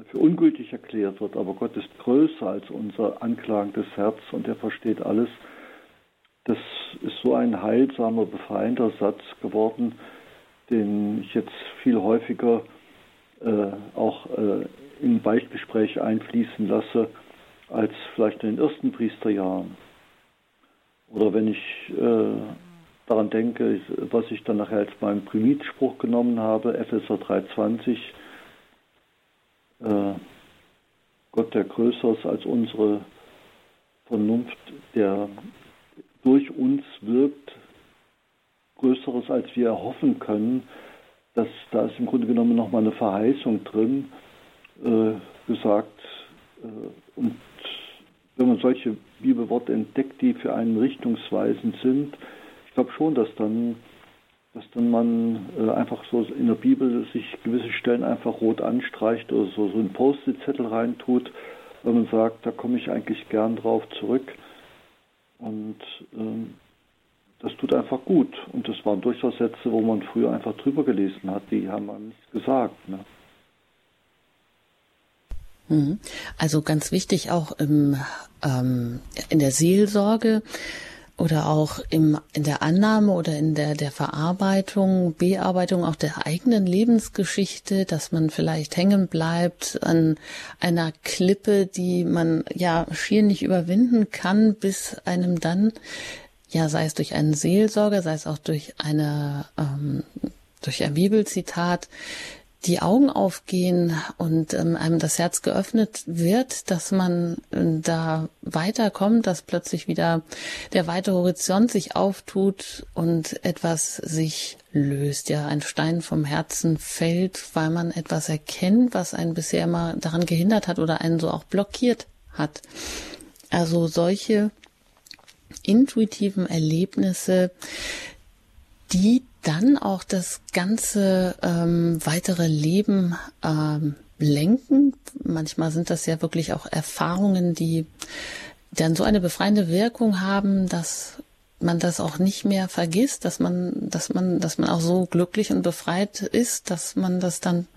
für ungültig erklärt wird, aber Gott ist größer als unser anklagendes Herz und er versteht alles. Das ist so ein heilsamer, befreiender Satz geworden, den ich jetzt viel häufiger äh, auch äh, in Beichtgespräche einfließen lasse, als vielleicht in den ersten Priesterjahren. Oder wenn ich äh, daran denke, was ich dann nachher als meinen Primitspruch genommen habe, Epheser 3,20, äh, Der größer ist als unsere Vernunft, der durch uns wirkt, Größeres, als wir erhoffen können, dass da ist im Grunde genommen nochmal eine Verheißung drin, äh, gesagt. Äh, und wenn man solche Bibelworte entdeckt, die für einen richtungsweisend sind, ich glaube schon, dass dann, dass dann man äh, einfach so in der Bibel sich gewisse Stellen einfach rot anstreicht oder so, so einen Post-it-Zettel reintut, wenn man sagt, da komme ich eigentlich gern drauf zurück. Und ähm, das tut einfach gut. Und das waren durchaus Sätze, wo man früher einfach drüber gelesen hat, die haben einem nichts gesagt. Ne? Mhm. Also ganz wichtig auch im, ähm, in der Seelsorge oder auch im, in der Annahme oder in der, der Verarbeitung, Bearbeitung auch der eigenen Lebensgeschichte, dass man vielleicht hängen bleibt an einer Klippe, die man ja schier nicht überwinden kann, bis einem dann ja, sei es durch einen Seelsorger, sei es auch durch eine, ähm, durch ein Bibelzitat, die Augen aufgehen und ähm, einem das Herz geöffnet wird, dass man äh, da weiterkommt, dass plötzlich wieder der weite Horizont sich auftut und etwas sich löst, ja, ein Stein vom Herzen fällt, weil man etwas erkennt, was einen bisher immer daran gehindert hat oder einen so auch blockiert hat. Also solche intuitiven Erlebnisse, die dann auch das ganze ähm, weitere Leben ähm, lenken. Manchmal sind das ja wirklich auch Erfahrungen, die dann so eine befreiende Wirkung haben, dass man das auch nicht mehr vergisst, dass man, dass man, dass man auch so glücklich und befreit ist, dass man das dann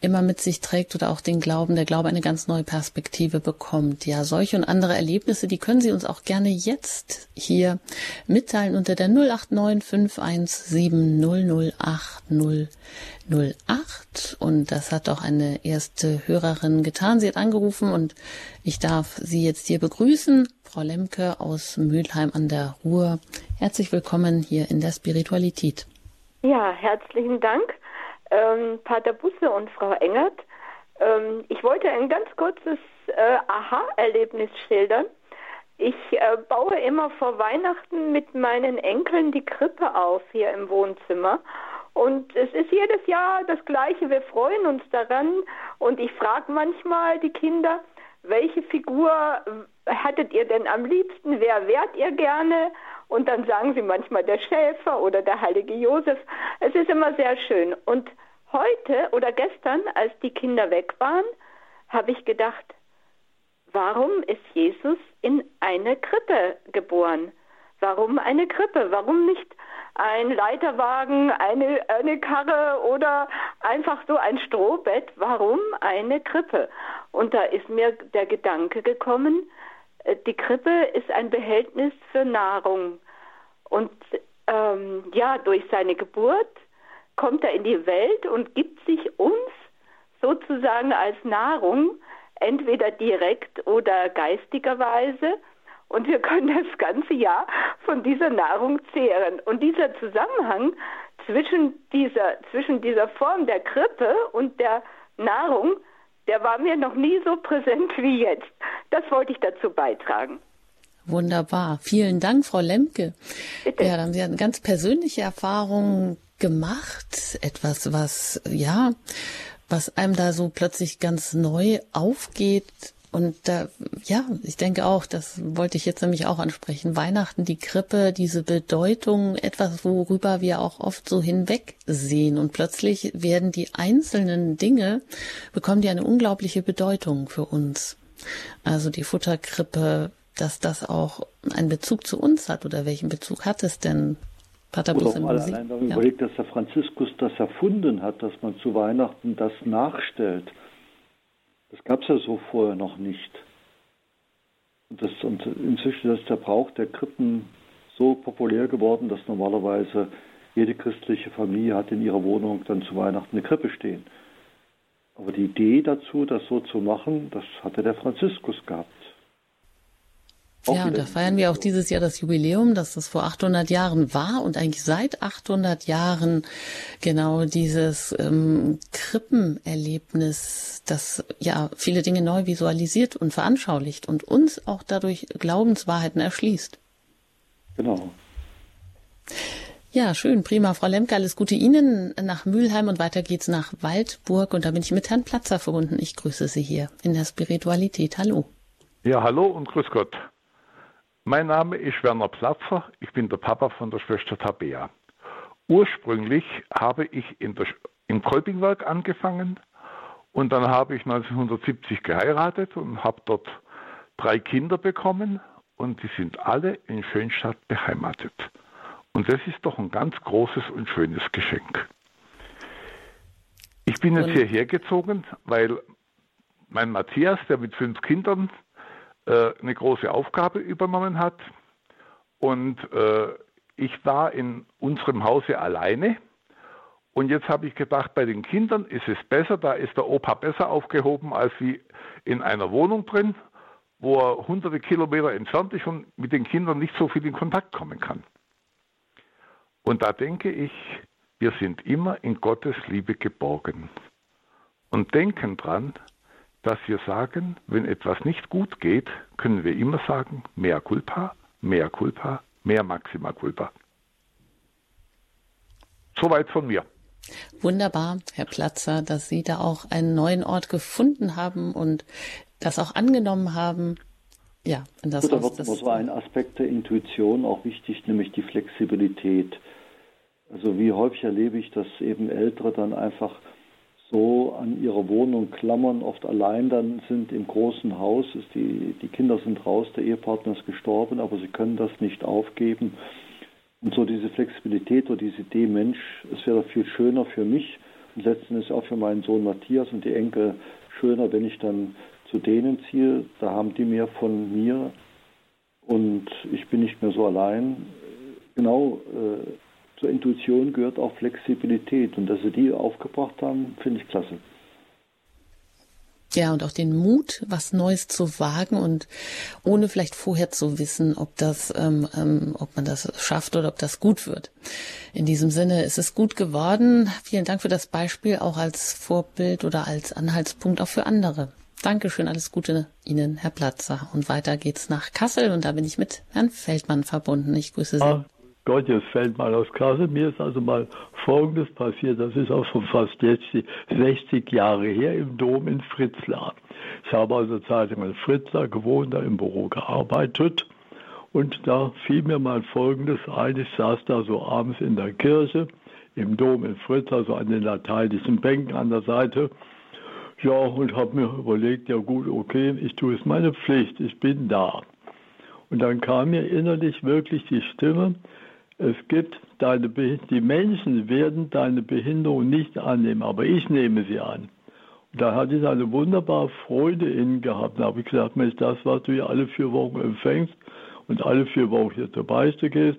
immer mit sich trägt oder auch den Glauben, der Glaube eine ganz neue Perspektive bekommt. Ja, solche und andere Erlebnisse, die können Sie uns auch gerne jetzt hier mitteilen unter der 089 517 008 008. Und das hat auch eine erste Hörerin getan. Sie hat angerufen und ich darf Sie jetzt hier begrüßen. Frau Lemke aus Mülheim an der Ruhr. Herzlich willkommen hier in der Spiritualität. Ja, herzlichen Dank ähm, Pater Busse und Frau Engert. Ähm, ich wollte ein ganz kurzes äh, Aha-Erlebnis schildern. Ich äh, baue immer vor Weihnachten mit meinen Enkeln die Krippe auf hier im Wohnzimmer. Und es ist jedes Jahr das Gleiche. Wir freuen uns daran. Und ich frage manchmal die Kinder, welche Figur hattet ihr denn am liebsten? Wer wärt ihr gerne? Und dann sagen sie manchmal der Schäfer oder der heilige Josef. Es ist immer sehr schön. Und heute oder gestern, als die Kinder weg waren, habe ich gedacht, warum ist Jesus in eine Krippe geboren? Warum eine Krippe? Warum nicht ein Leiterwagen, eine, eine Karre oder einfach so ein Strohbett? Warum eine Krippe? Und da ist mir der Gedanke gekommen, die Krippe ist ein Behältnis für Nahrung. Und ähm, ja, durch seine Geburt kommt er in die Welt und gibt sich uns sozusagen als Nahrung, entweder direkt oder geistigerweise. Und wir können das ganze Jahr von dieser Nahrung zehren. Und dieser Zusammenhang zwischen dieser, zwischen dieser Form der Krippe und der Nahrung, der war mir noch nie so präsent wie jetzt. Das wollte ich dazu beitragen. Wunderbar. Vielen Dank, Frau Lemke. Bitte. Ja, dann haben Sie eine ganz persönliche Erfahrung gemacht. Etwas, was, ja, was einem da so plötzlich ganz neu aufgeht. Und da, ja, ich denke auch, das wollte ich jetzt nämlich auch ansprechen. Weihnachten, die Krippe, diese Bedeutung, etwas, worüber wir auch oft so hinwegsehen. Und plötzlich werden die einzelnen Dinge, bekommen die eine unglaubliche Bedeutung für uns. Also die Futterkrippe, dass das auch einen Bezug zu uns hat oder welchen Bezug hat es denn? Pater Oder mal allein, wenn man ja. überlegt, dass der Franziskus das erfunden hat, dass man zu Weihnachten das nachstellt. Das gab es ja so vorher noch nicht. Und, das, und inzwischen ist der Brauch der Krippen so populär geworden, dass normalerweise jede christliche Familie hat in ihrer Wohnung dann zu Weihnachten eine Krippe stehen. Aber die Idee dazu, das so zu machen, das hatte der Franziskus gehabt. ja, und da feiern wir auch dieses Jahr das Jubiläum, dass das vor 800 Jahren war und eigentlich seit 800 Jahren genau dieses ähm, Krippenerlebnis, das ja viele Dinge neu visualisiert und veranschaulicht und uns auch dadurch Glaubenswahrheiten erschließt. Genau. Ja, schön, prima. Frau Lemke, alles Gute Ihnen nach Mülheim und weiter geht's nach Waldburg und da bin ich mit Herrn Platzer verbunden. Ich grüße Sie hier in der Spiritualität. Hallo. Ja, hallo und grüß Gott. Mein Name ist Werner Platzer, ich bin der Papa von der Schwester Tabea. Ursprünglich habe ich in der, im Kolpingwerk angefangen und dann habe ich 1970 geheiratet und habe dort drei Kinder bekommen und die sind alle in Schönstadt beheimatet. Und das ist doch ein ganz großes und schönes Geschenk. Ich bin jetzt hierher gezogen, weil mein Matthias, der mit fünf Kindern äh, eine große Aufgabe übernommen hat. Und äh, ich war in unserem Hause alleine. Und jetzt habe ich gedacht, bei den Kindern ist es besser, da ist der Opa besser aufgehoben als wie in einer Wohnung drin, wo er hunderte Kilometer entfernt ist und mit den Kindern nicht so viel in Kontakt kommen kann. Und da denke ich, wir sind immer in Gottes Liebe geborgen. Und denken dran, dass wir sagen, wenn etwas nicht gut geht, können wir immer sagen, mehr culpa, mehr culpa, mehr maxima culpa. Soweit von mir. Wunderbar, Herr Platzer, dass Sie da auch einen neuen Ort gefunden haben und das auch angenommen haben. Ja, und das, Gut, das, das war ein Aspekt der Intuition auch wichtig, nämlich die Flexibilität. Also wie häufig erlebe ich, dass eben Ältere dann einfach so an ihrer Wohnung klammern, oft allein dann sind im großen Haus, die, die Kinder sind raus, der Ehepartner ist gestorben, aber sie können das nicht aufgeben. Und so diese Flexibilität oder diese Idee, Mensch, es wäre viel schöner für mich und letzten Endes auch für meinen Sohn Matthias und die Enkel schöner, wenn ich dann zu denen ziehe, da haben die mehr von mir und ich bin nicht mehr so allein. Genau, äh, zur Intuition gehört auch Flexibilität. Und dass sie die aufgebracht haben, finde ich klasse. Ja, und auch den Mut, was Neues zu wagen und ohne vielleicht vorher zu wissen, ob das, ähm, ähm, ob man das schafft oder ob das gut wird. In diesem Sinne ist es gut geworden. Vielen Dank für das Beispiel, auch als Vorbild oder als Anhaltspunkt auch für andere. Dankeschön, alles Gute Ihnen, Herr Platzer. Und weiter geht's nach Kassel und da bin ich mit Herrn Feldmann verbunden. Ich grüße Sie. Ah, Gott, jetzt fällt mal aus Kassel. Mir ist also mal Folgendes passiert. Das ist auch schon fast jetzt 60 Jahre her im Dom in Fritzlar. Ich habe also Zeit in Fritzlar gewohnt, da im Büro gearbeitet. Und da fiel mir mal Folgendes ein. Ich saß da so abends in der Kirche, im Dom in Fritzlar, so an den lateinischen Bänken an der Seite. Ja, und habe mir überlegt, ja gut, okay, ich tue es meine Pflicht, ich bin da. Und dann kam mir innerlich wirklich die Stimme, es gibt deine die Menschen werden deine Behinderung nicht annehmen, aber ich nehme sie an. Und da hatte ich eine wunderbare Freude in gehabt. Da habe ich gesagt, Mensch, das, was du hier alle vier Wochen empfängst und alle vier Wochen hier zur Beichte gehst,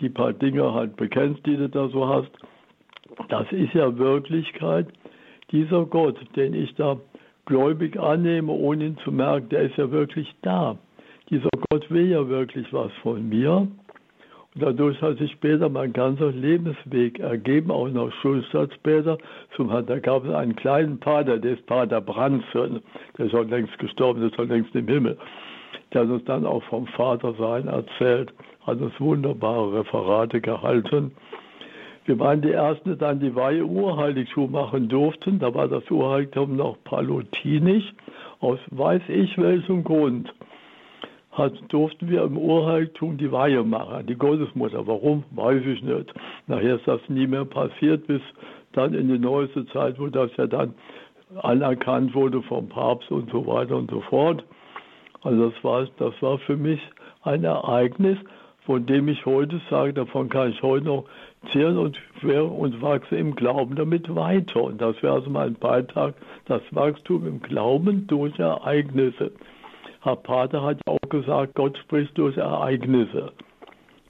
die paar Dinge halt bekennst, die du da so hast, das ist ja Wirklichkeit. Dieser Gott, den ich da gläubig annehme, ohne ihn zu merken, der ist ja wirklich da. Dieser Gott will ja wirklich was von mir. Dadurch hat sich später mein ganzer Lebensweg ergeben, auch nach Schulstadt später. Da gab es einen kleinen Pater, der ist Pater Branson, der ist schon längst gestorben, der ist schon längst im Himmel. Der hat uns dann auch vom Vatersein erzählt, hat uns wunderbare Referate gehalten. Wir waren die Ersten, die dann die Weihe Urheiligtum machen durften. Da war das Urheiligtum noch palutinisch, aus weiß ich welchem Grund hat, durften wir im Urheiligtum die Weihe machen, die Gottesmutter. Warum, weiß ich nicht. Nachher ist das nie mehr passiert, bis dann in die neueste Zeit, wo das ja dann anerkannt wurde vom Papst und so weiter und so fort. Also das war, das war für mich ein Ereignis, von dem ich heute sage, davon kann ich heute noch zehren und, und wachse im Glauben damit weiter. Und das wäre also mein Beitrag, das Wachstum im Glauben durch Ereignisse. Herr Pater hat auch gesagt, Gott spricht durch Ereignisse.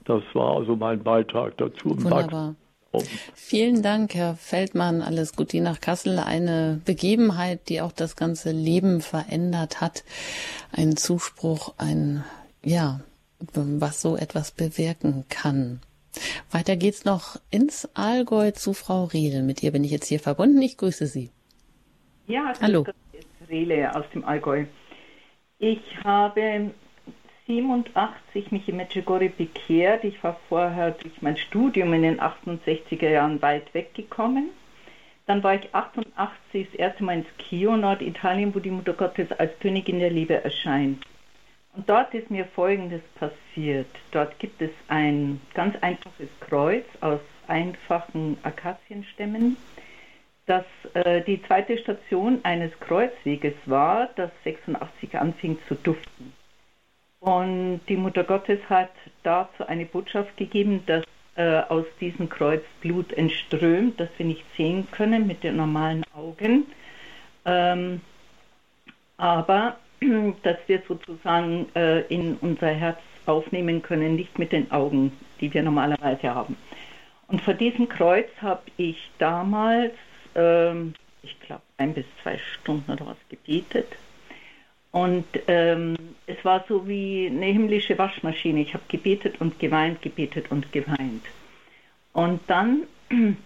Das war also mein Beitrag dazu. Wunderbar. Vielen Dank, Herr Feldmann. Alles Gute nach Kassel. Eine Begebenheit, die auch das ganze Leben verändert hat. Ein Zuspruch, ein ja, was so etwas bewirken kann. Weiter geht's noch ins Allgäu zu Frau Riedel. Mit ihr bin ich jetzt hier verbunden. Ich grüße Sie. Ja, hallo. Rele aus dem Allgäu. Ich habe 87 mich in Medjugorje bekehrt. Ich war vorher durch mein Studium in den 68er Jahren weit weggekommen. Dann war ich 88 das erste Mal ins Chio, Norditalien, wo die Mutter Gottes als Königin der Liebe erscheint. Und dort ist mir Folgendes passiert. Dort gibt es ein ganz einfaches Kreuz aus einfachen Akazienstämmen, das äh, die zweite Station eines Kreuzweges war, das 86 anfing zu duften. Und die Mutter Gottes hat dazu eine Botschaft gegeben, dass äh, aus diesem Kreuz Blut entströmt, das wir nicht sehen können mit den normalen Augen. Ähm, aber <clears throat> dass wir sozusagen äh, in unser Herz aufnehmen können, nicht mit den Augen, die wir normalerweise haben. Und vor diesem Kreuz habe ich damals, ähm, ich glaube, ein bis zwei Stunden oder was gebetet. Und ähm, es war so wie eine himmlische Waschmaschine. Ich habe gebetet und geweint, gebetet und geweint. Und dann <clears throat>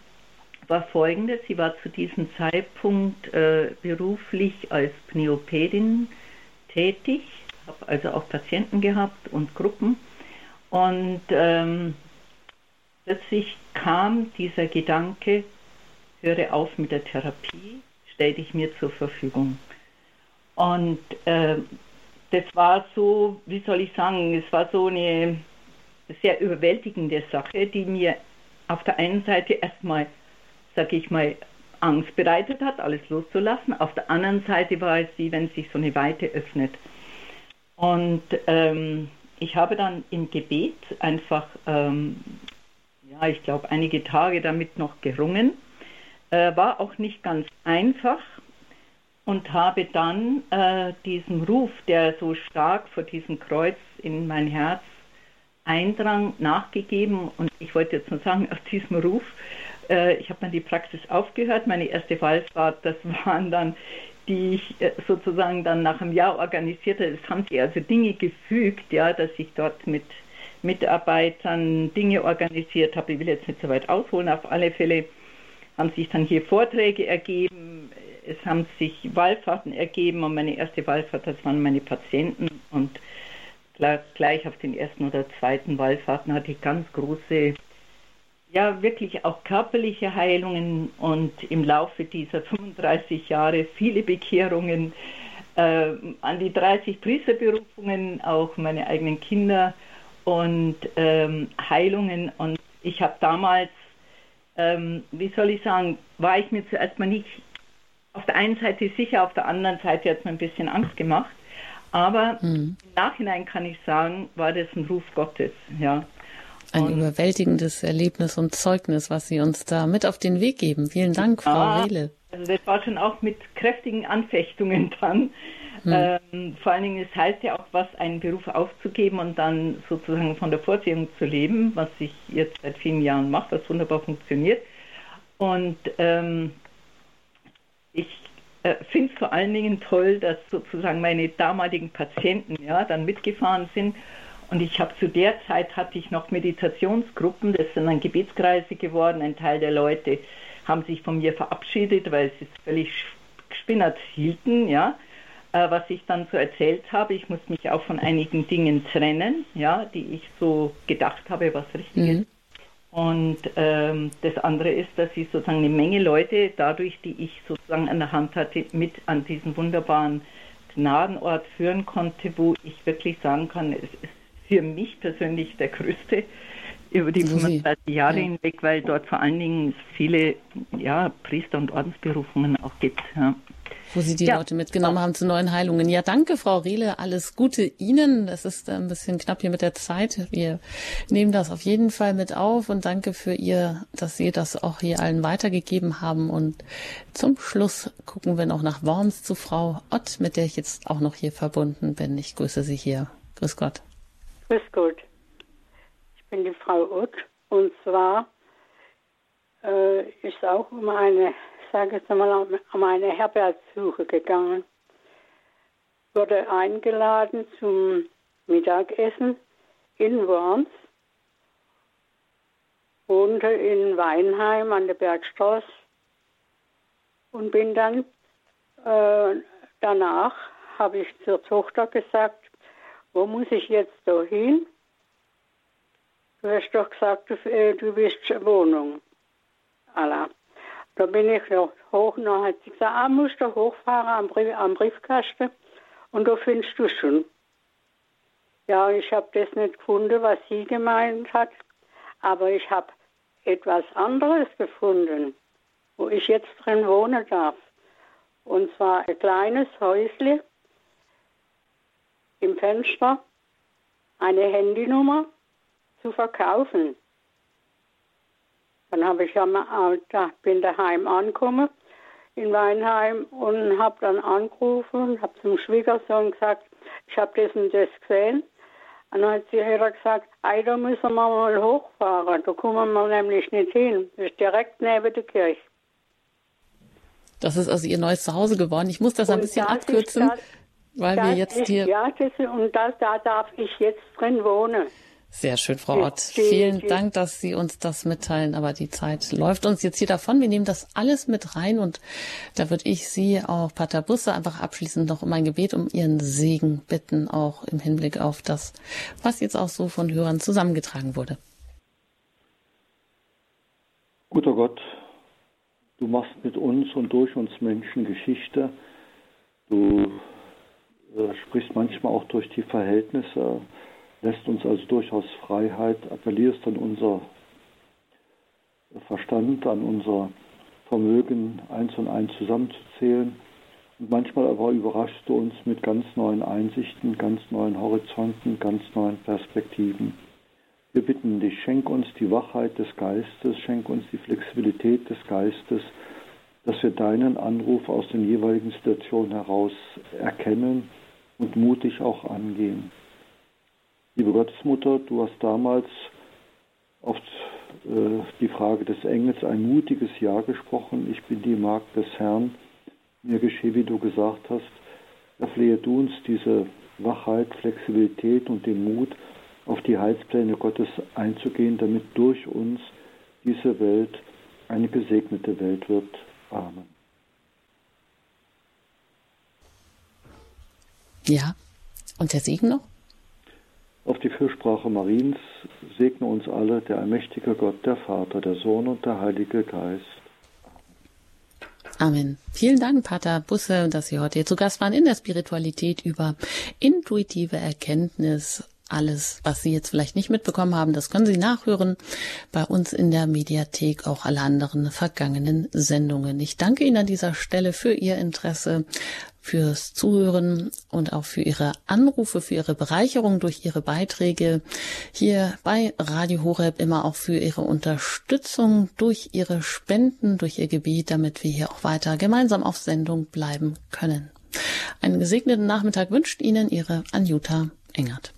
war folgendes, sie war zu diesem Zeitpunkt äh, beruflich als Pneupädin tätig, habe also auch Patienten gehabt und Gruppen. Und ähm, plötzlich kam dieser Gedanke, höre auf mit der Therapie, stell dich mir zur Verfügung. Und äh, das war so, wie soll ich sagen, es war so eine sehr überwältigende Sache, die mir auf der einen Seite erstmal, sage ich mal, Angst bereitet hat, alles loszulassen. Auf der anderen Seite war es wie wenn sich so eine Weite öffnet. Und ähm, ich habe dann im Gebet einfach, ähm, ja, ich glaube, einige Tage damit noch gerungen. Äh, war auch nicht ganz einfach und habe dann äh, diesem Ruf, der so stark vor diesem Kreuz in mein Herz eindrang, nachgegeben. Und ich wollte jetzt nur sagen, <laughs> aus diesem Ruf äh, ich habe dann die Praxis aufgehört. Meine erste Wallfahrt, das <laughs> waren dann, die ich äh, sozusagen dann nach einem Jahr organisierte. Es haben sich also Dinge gefügt, ja, dass ich dort mit Mitarbeitern Dinge organisiert habe. Ich will jetzt nicht so weit ausholen. Auf alle Fälle haben sich dann hier Vorträge ergeben. Es haben sich Wallfahrten ergeben und meine erste Wallfahrt, das waren meine Patienten und gleich auf den ersten oder zweiten Wallfahrten hatte ich ganz große ja wirklich auch körperliche Heilungen und im Laufe dieser 35 Jahre viele Bekehrungen, äh, an die 30 Priesterberufungen, auch meine eigenen Kinder und ähm, Heilungen. Und ich habe damals, ähm, wie soll ich sagen, war ich mir zuerst mal nicht auf der einen Seite sicher, auf der anderen Seite hat es mir ein bisschen Angst gemacht. Aber mhm. im Nachhinein kann ich sagen, war das ein Ruf Gottes, ja. Ein und überwältigendes Erlebnis und Zeugnis, was Sie uns da mit auf den Weg geben. Vielen Dank, Frau ah, Rehle. Also das war schon auch mit kräftigen Anfechtungen <laughs> dran. Hm. Ähm, vor allen Dingen, es heißt ja auch was, einen Beruf aufzugeben und dann sozusagen von der Vorsehung zu leben, was ich jetzt seit vielen Jahren mache, was wunderbar funktioniert. Und ähm, ich äh, finde es vor allen Dingen toll, dass sozusagen meine damaligen Patienten ja dann mitgefahren sind und ich habe zu der Zeit hatte ich noch Meditationsgruppen, das sind dann Gebetskreise geworden. Ein Teil der Leute haben sich von mir verabschiedet, weil sie es völlig gespinnert hielten, ja. Äh, was ich dann so erzählt habe, ich muss mich auch von einigen Dingen trennen, ja, die ich so gedacht habe, was richtig mhm. ist. Und ähm, das andere ist, dass ich sozusagen eine Menge Leute, dadurch, die ich sozusagen an der Hand hatte, mit an diesen wunderbaren Gnadenort führen konnte, wo ich wirklich sagen kann, es ist für mich persönlich der größte über die 35 Jahre ja. hinweg, weil dort vor allen Dingen viele ja, Priester und Ordensberufungen auch gibt. Ja. Wo Sie die ja. Leute mitgenommen haben zu neuen Heilungen. Ja, danke, Frau Rehle. Alles Gute Ihnen. Das ist ein bisschen knapp hier mit der Zeit. Wir nehmen das auf jeden Fall mit auf und danke für Ihr, dass Sie das auch hier allen weitergegeben haben. Und zum Schluss gucken wir noch nach Worms zu Frau Ott, mit der ich jetzt auch noch hier verbunden bin. Ich grüße Sie hier. Grüß Gott. Grüß Gott. Ich bin die Frau Ott und zwar äh, ist auch um eine, sage ich mal, um eine Herbergssuche gegangen. Wurde eingeladen zum Mittagessen in Worms, wohnte in Weinheim an der Bergstraße und bin dann äh, danach, habe ich zur Tochter gesagt, wo muss ich jetzt da hin? Du hast doch gesagt, du, äh, du bist Wohnung. Allah. Da bin ich noch hoch und dann hat sie gesagt, ah, musst du hochfahren am, Brief, am Briefkasten und da findest du schon. Ja, ich habe das nicht gefunden, was sie gemeint hat, aber ich habe etwas anderes gefunden, wo ich jetzt drin wohnen darf. Und zwar ein kleines Häusle im Fenster, eine Handynummer zu verkaufen. Dann habe ich ja mal, da bin daheim angekommen in Weinheim und habe dann angerufen und habe zum Schwiegersohn gesagt, ich habe das und das gesehen. Und dann hat sie gesagt, ey, da müssen wir mal hochfahren, da kommen wir nämlich nicht hin. Das ist direkt neben der Kirche. Das ist also Ihr neues Zuhause geworden. Ich muss das und ein bisschen das abkürzen, das, weil das wir jetzt ist, hier... Ja, das, und das, da darf ich jetzt drin wohnen. Sehr schön, Frau Ott. Vielen Dank, dass Sie uns das mitteilen. Aber die Zeit läuft uns jetzt hier davon. Wir nehmen das alles mit rein und da würde ich Sie, auch Pater Busse, einfach abschließend noch um ein Gebet, um Ihren Segen bitten, auch im Hinblick auf das, was jetzt auch so von Hörern zusammengetragen wurde. Guter Gott, du machst mit uns und durch uns Menschen Geschichte. Du äh, sprichst manchmal auch durch die Verhältnisse lässt uns also durchaus Freiheit, appellierst an unser Verstand, an unser Vermögen, eins und eins zusammenzuzählen. Und manchmal aber überraschst du uns mit ganz neuen Einsichten, ganz neuen Horizonten, ganz neuen Perspektiven. Wir bitten dich, schenk uns die Wachheit des Geistes, schenk uns die Flexibilität des Geistes, dass wir deinen Anruf aus den jeweiligen Situationen heraus erkennen und mutig auch angehen. Liebe Gottesmutter, du hast damals auf äh, die Frage des Engels ein mutiges Ja gesprochen. Ich bin die Magd des Herrn. Mir geschehe, wie du gesagt hast. Erflehe du uns diese Wachheit, Flexibilität und den Mut, auf die Heilspläne Gottes einzugehen, damit durch uns diese Welt eine gesegnete Welt wird. Amen. Ja, und der Segen noch? Auf die Fürsprache Mariens segne uns alle der allmächtige Gott, der Vater, der Sohn und der Heilige Geist. Amen. Vielen Dank, Pater Busse, dass Sie heute hier zu Gast waren in der Spiritualität über intuitive Erkenntnis. Alles, was Sie jetzt vielleicht nicht mitbekommen haben, das können Sie nachhören bei uns in der Mediathek, auch alle anderen vergangenen Sendungen. Ich danke Ihnen an dieser Stelle für Ihr Interesse fürs Zuhören und auch für Ihre Anrufe, für Ihre Bereicherung durch Ihre Beiträge hier bei Radio Horeb, immer auch für Ihre Unterstützung durch Ihre Spenden, durch Ihr Gebiet, damit wir hier auch weiter gemeinsam auf Sendung bleiben können. Einen gesegneten Nachmittag wünscht Ihnen Ihre Anjuta Engert.